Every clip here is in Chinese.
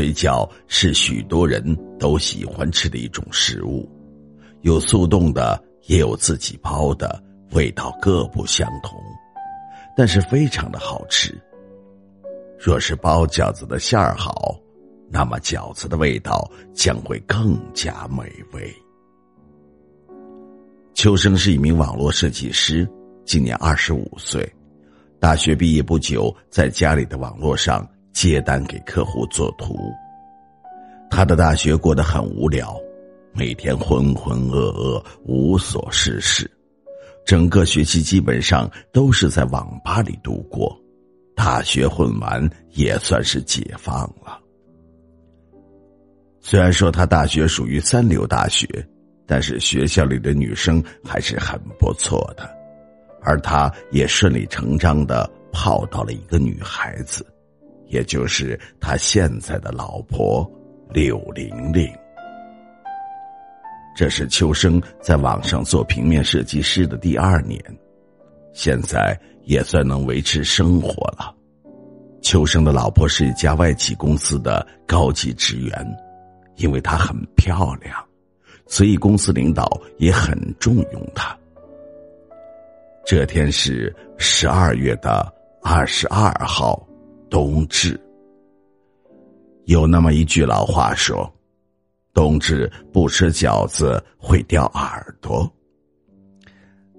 水饺是许多人都喜欢吃的一种食物，有速冻的，也有自己包的，味道各不相同，但是非常的好吃。若是包饺子的馅儿好，那么饺子的味道将会更加美味。秋生是一名网络设计师，今年二十五岁，大学毕业不久，在家里的网络上。接单给客户做图，他的大学过得很无聊，每天浑浑噩噩，无所事事，整个学期基本上都是在网吧里度过。大学混完也算是解放了。虽然说他大学属于三流大学，但是学校里的女生还是很不错的，而他也顺理成章的泡到了一个女孩子。也就是他现在的老婆柳玲玲。这是秋生在网上做平面设计师的第二年，现在也算能维持生活了。秋生的老婆是一家外企公司的高级职员，因为她很漂亮，所以公司领导也很重用她。这天是十二月的二十二号。冬至，有那么一句老话说：“冬至不吃饺子会掉耳朵。”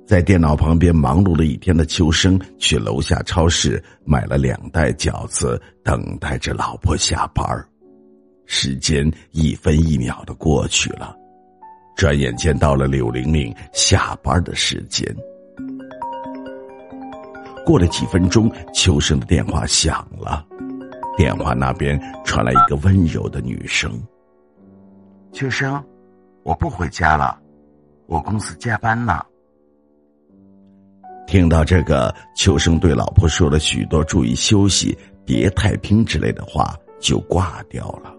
在电脑旁边忙碌了一天的秋生，去楼下超市买了两袋饺子，等待着老婆下班时间一分一秒的过去了，转眼间到了柳玲玲下班的时间。过了几分钟，秋生的电话响了，电话那边传来一个温柔的女声：“秋生，我不回家了，我公司加班呢。”听到这个，秋生对老婆说了许多“注意休息，别太拼”之类的话，就挂掉了。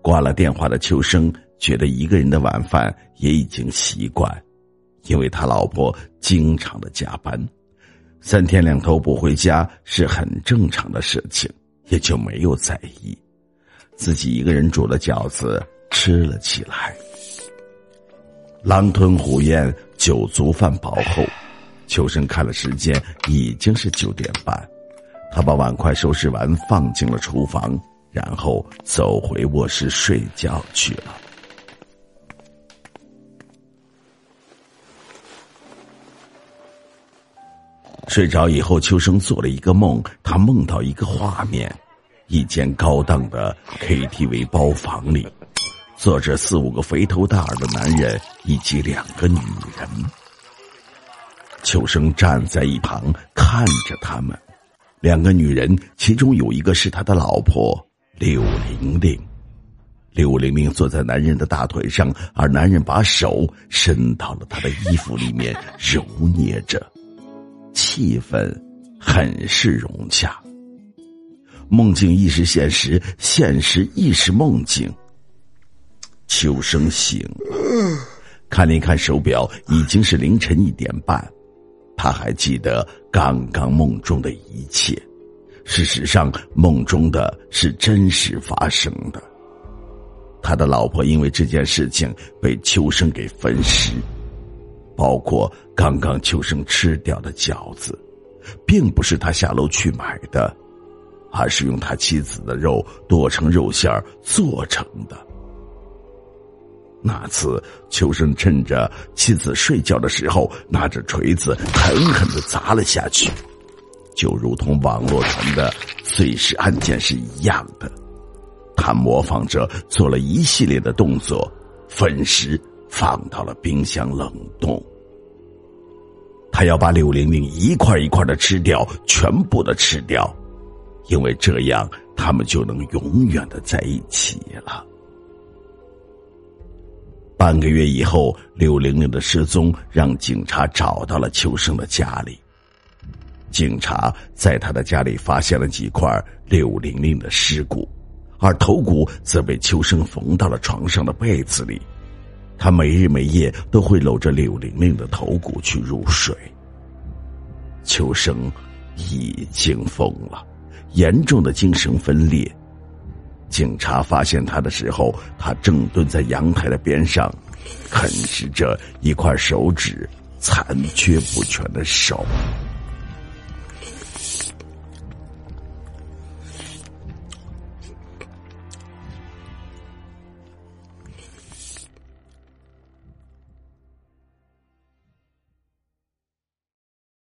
挂了电话的秋生觉得一个人的晚饭也已经习惯，因为他老婆经常的加班。三天两头不回家是很正常的事情，也就没有在意。自己一个人煮了饺子吃了起来。狼吞虎咽，酒足饭饱后，秋生看了时间，已经是九点半。他把碗筷收拾完，放进了厨房，然后走回卧室睡觉去了。睡着以后，秋生做了一个梦。他梦到一个画面：一间高档的 KTV 包房里，坐着四五个肥头大耳的男人以及两个女人。秋生站在一旁看着他们。两个女人，其中有一个是他的老婆柳玲玲。柳玲玲坐在男人的大腿上，而男人把手伸到了她的衣服里面揉捏着。气氛很是融洽。梦境亦是现实，现实亦是梦境。秋生醒了，看了一看手表，已经是凌晨一点半。他还记得刚刚梦中的一切。事实上，梦中的是真实发生的。他的老婆因为这件事情被秋生给分尸。包括刚刚秋生吃掉的饺子，并不是他下楼去买的，而是用他妻子的肉剁成肉馅儿做成的。那次秋生趁着妻子睡觉的时候，拿着锤子狠狠的砸了下去，就如同网络传的碎尸案件是一样的。他模仿着做了一系列的动作，分尸。放到了冰箱冷冻。他要把柳玲玲一块一块的吃掉，全部的吃掉。因为这样他们就能永远的在一起了。半个月以后，柳玲玲的失踪让警察找到了秋生的家里。警察在他的家里发现了几块柳玲玲的尸骨，而头骨则被秋生缝到了床上的被子里。他每日每夜都会搂着柳玲玲的头骨去入睡。秋生已经疯了，严重的精神分裂。警察发现他的时候，他正蹲在阳台的边上，啃食着一块手指残缺不全的手。